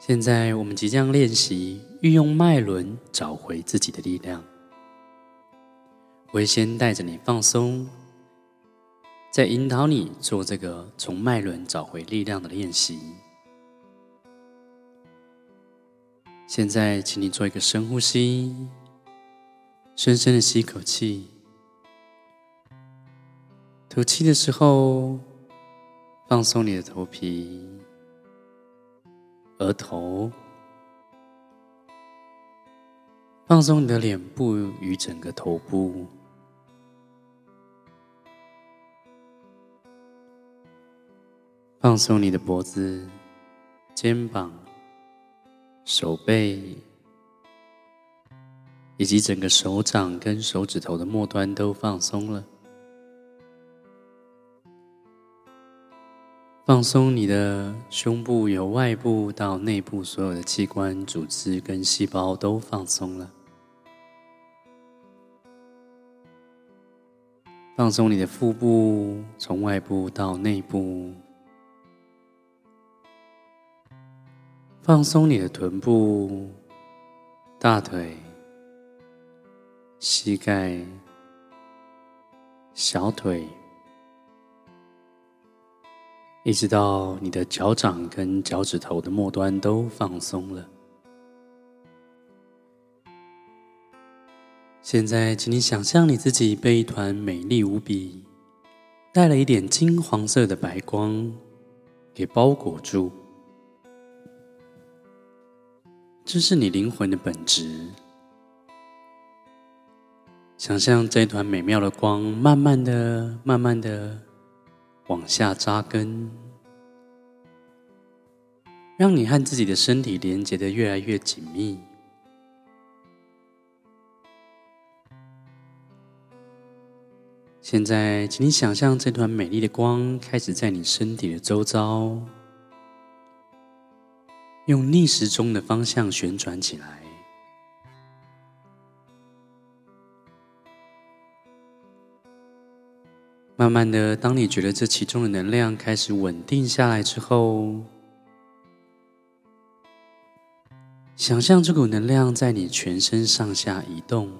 现在我们即将练习运用脉轮找回自己的力量。我会先带着你放松，再引导你做这个从脉轮找回力量的练习。现在，请你做一个深呼吸，深深的吸一口气，吐气的时候，放松你的头皮、额头，放松你的脸部与整个头部。放松你的脖子、肩膀、手背，以及整个手掌跟手指头的末端都放松了。放松你的胸部，由外部到内部，所有的器官、组织跟细胞都放松了。放松你的腹部，从外部到内部。放松你的臀部、大腿、膝盖、小腿，一直到你的脚掌跟脚趾头的末端都放松了。现在，请你想象你自己被一团美丽无比、带了一点金黄色的白光给包裹住。这是你灵魂的本质。想象这一团美妙的光，慢慢的、慢慢的往下扎根，让你和自己的身体连接得越来越紧密。现在，请你想象这团美丽的光开始在你身体的周遭。用逆时钟的方向旋转起来，慢慢的，当你觉得这其中的能量开始稳定下来之后，想象这股能量在你全身上下移动，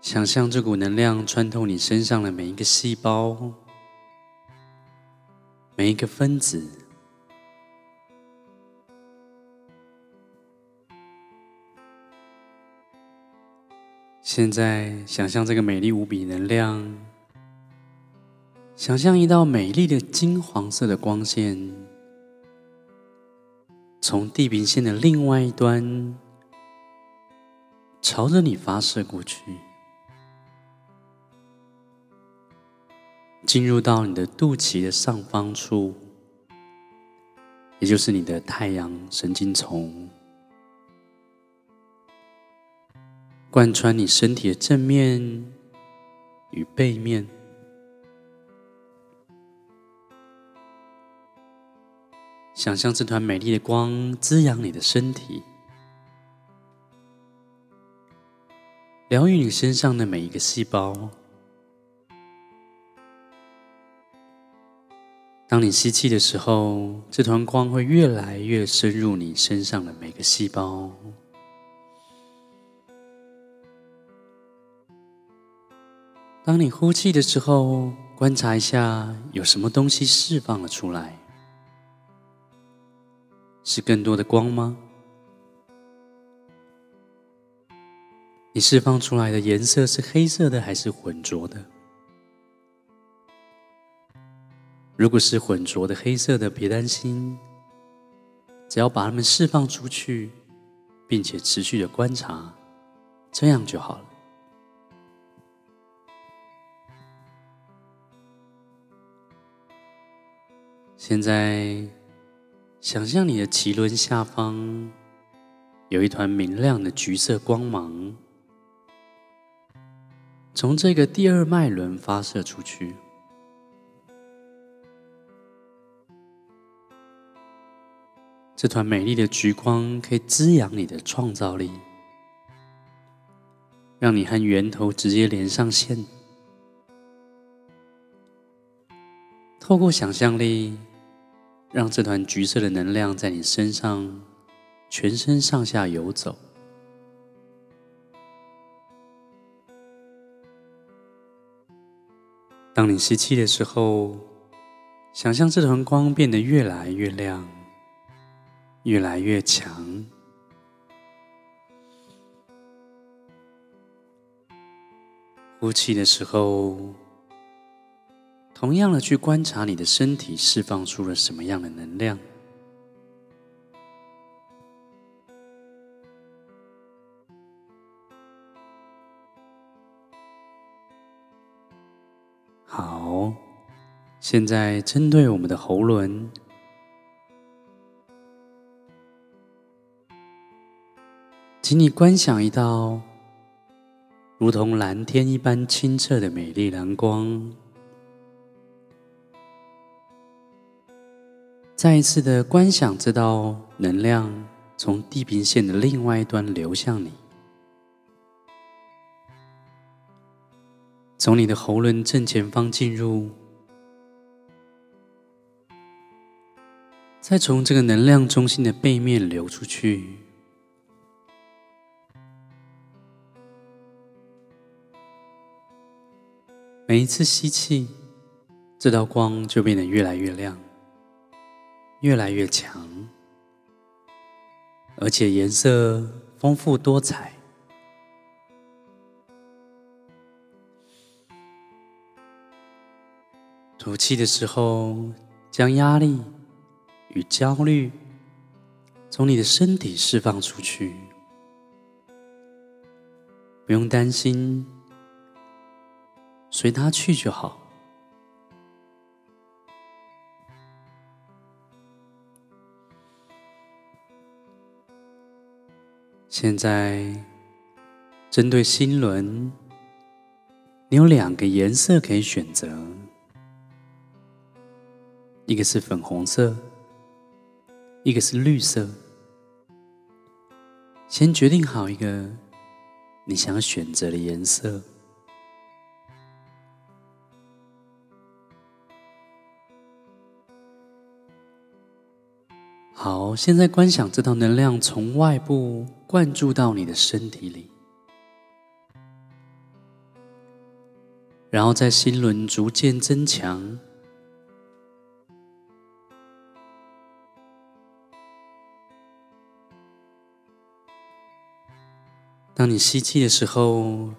想象这股能量穿透你身上的每一个细胞。每一个分子，现在想象这个美丽无比能量，想象一道美丽的金黄色的光线，从地平线的另外一端，朝着你发射过去。进入到你的肚脐的上方处，也就是你的太阳神经丛，贯穿你身体的正面与背面，想象这团美丽的光滋养你的身体，疗愈你身上的每一个细胞。当你吸气的时候，这团光会越来越深入你身上的每个细胞。当你呼气的时候，观察一下有什么东西释放了出来，是更多的光吗？你释放出来的颜色是黑色的还是浑浊的？如果是浑浊的黑色的，别担心，只要把它们释放出去，并且持续的观察，这样就好了。现在，想象你的脐轮下方有一团明亮的橘色光芒，从这个第二脉轮发射出去。这团美丽的橘光可以滋养你的创造力，让你和源头直接连上线。透过想象力，让这团橘色的能量在你身上全身上下游走。当你吸气的时候，想象这团光变得越来越亮，越来越强。呼气的时候，同样的去观察你的身体释放出了什么样的能量。好，现在针对我们的喉轮，请你观想一道如同蓝天一般清澈的美丽蓝光，再一次的观想这道能量从地平线的另外一端流向你。从你的喉轮正前方进入，再从这个能量中心的背面流出去。每一次吸气，这道光就变得越来越亮，越来越强，而且颜色丰富多彩。吐气的时候，将压力与焦虑从你的身体释放出去，不用担心，随它去就好。现在，针对心轮，你有两个颜色可以选择。一个是粉红色，一个是绿色。先决定好一个你想选择的颜色。好，现在观想这道能量从外部灌注到你的身体里，然后在心轮逐渐增强。当你吸气的时候，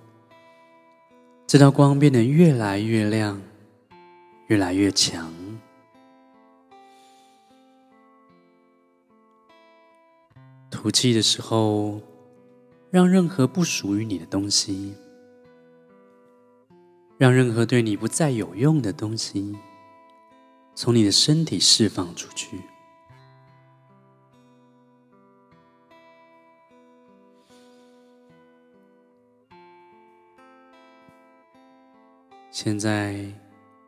这道光变得越来越亮，越来越强。吐气的时候，让任何不属于你的东西，让任何对你不再有用的东西，从你的身体释放出去。现在，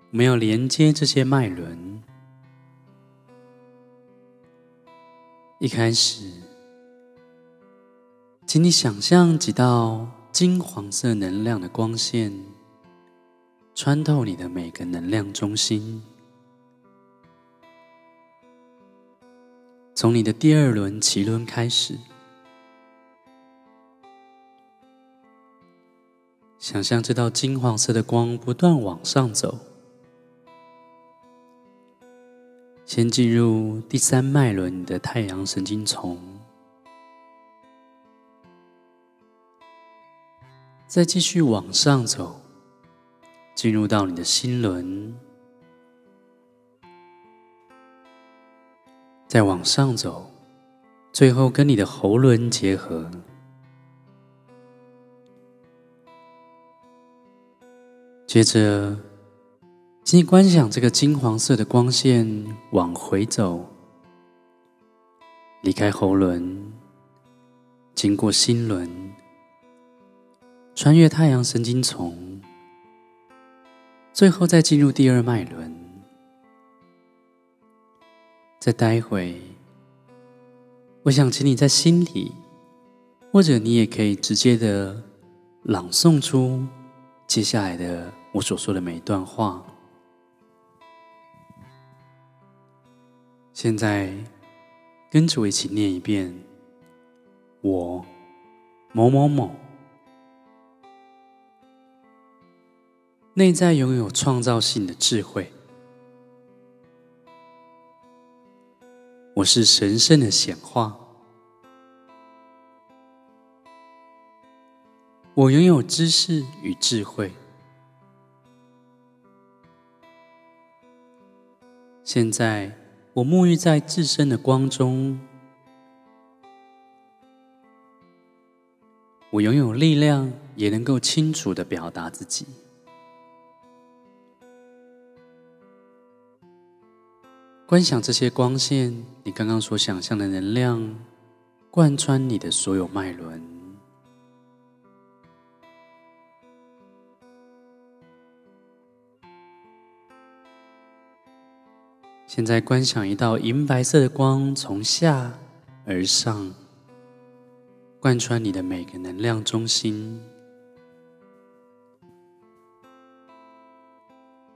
我们要连接这些脉轮。一开始，请你想象几道金黄色能量的光线穿透你的每个能量中心，从你的第二轮脐轮开始。想象这道金黄色的光不断往上走，先进入第三脉轮，的太阳神经丛，再继续往上走，进入到你的心轮，再往上走，最后跟你的喉轮结合。接着，请你观想这个金黄色的光线往回走，离开喉轮，经过心轮，穿越太阳神经丛，最后再进入第二脉轮。再待会，我想请你在心里，或者你也可以直接的朗诵出接下来的。我所说的每一段话，现在跟着我一起念一遍：我某某某，内在拥有创造性的智慧。我是神圣的显化。我拥有知识与智慧。现在，我沐浴在自身的光中。我拥有力量，也能够清楚地表达自己。观想这些光线，你刚刚所想象的能量，贯穿你的所有脉轮。现在观想一道银白色的光从下而上，贯穿你的每个能量中心。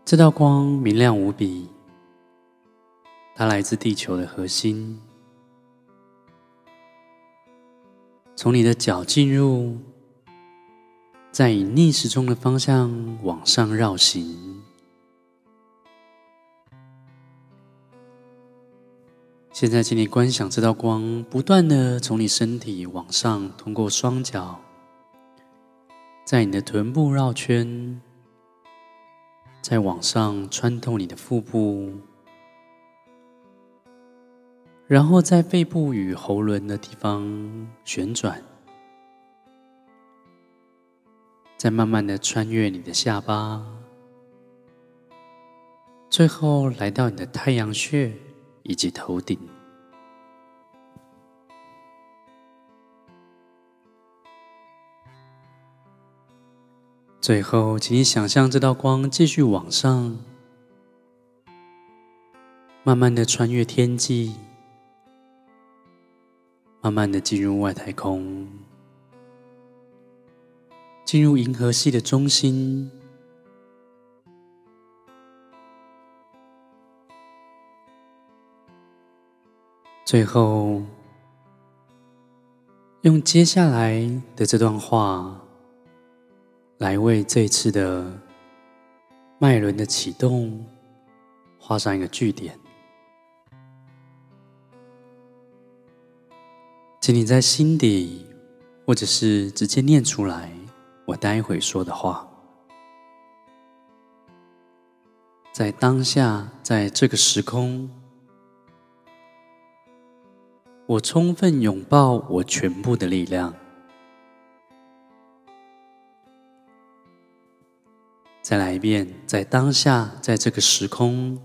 这道光明亮无比，它来自地球的核心，从你的脚进入，再以逆时钟的方向往上绕行。现在，请你观想这道光不断的从你身体往上，通过双脚，在你的臀部绕圈，再往上穿透你的腹部，然后在肺部与喉轮的地方旋转，再慢慢的穿越你的下巴，最后来到你的太阳穴。以及头顶。最后，请你想象这道光继续往上，慢慢的穿越天际，慢慢的进入外太空，进入银河系的中心。最后，用接下来的这段话来为这次的脉轮的启动画上一个句点。请你在心底，或者是直接念出来，我待会说的话，在当下，在这个时空。我充分拥抱我全部的力量。再来一遍，在当下，在这个时空，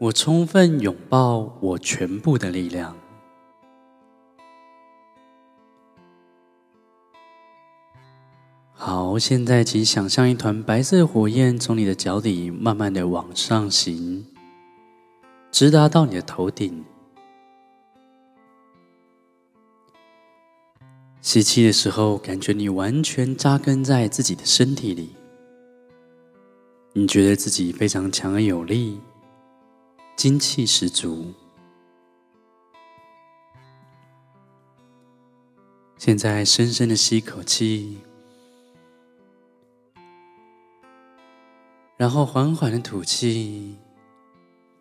我充分拥抱我全部的力量。好，现在请想象一团白色火焰从你的脚底慢慢的往上行，直达到你的头顶。吸气的时候，感觉你完全扎根在自己的身体里，你觉得自己非常强而有力，精气十足。现在深深的吸一口气，然后缓缓的吐气，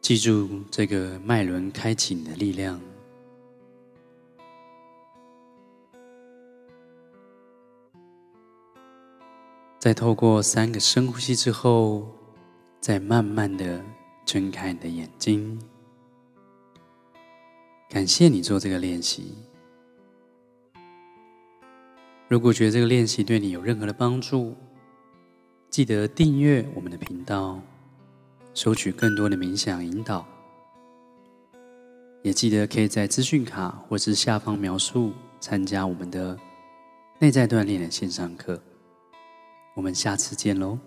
记住这个脉轮开启你的力量。在透过三个深呼吸之后，再慢慢的睁开你的眼睛。感谢你做这个练习。如果觉得这个练习对你有任何的帮助，记得订阅我们的频道，收取更多的冥想引导。也记得可以在资讯卡或是下方描述参加我们的内在锻炼的线上课。我们下次见喽。